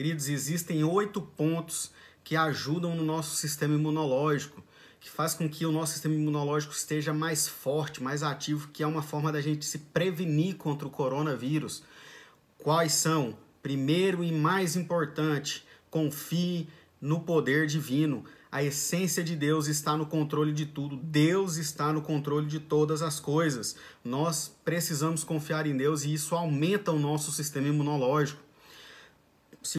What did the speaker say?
Queridos, existem oito pontos que ajudam no nosso sistema imunológico, que faz com que o nosso sistema imunológico esteja mais forte, mais ativo, que é uma forma da gente se prevenir contra o coronavírus. Quais são? Primeiro e mais importante, confie no poder divino. A essência de Deus está no controle de tudo. Deus está no controle de todas as coisas. Nós precisamos confiar em Deus e isso aumenta o nosso sistema imunológico.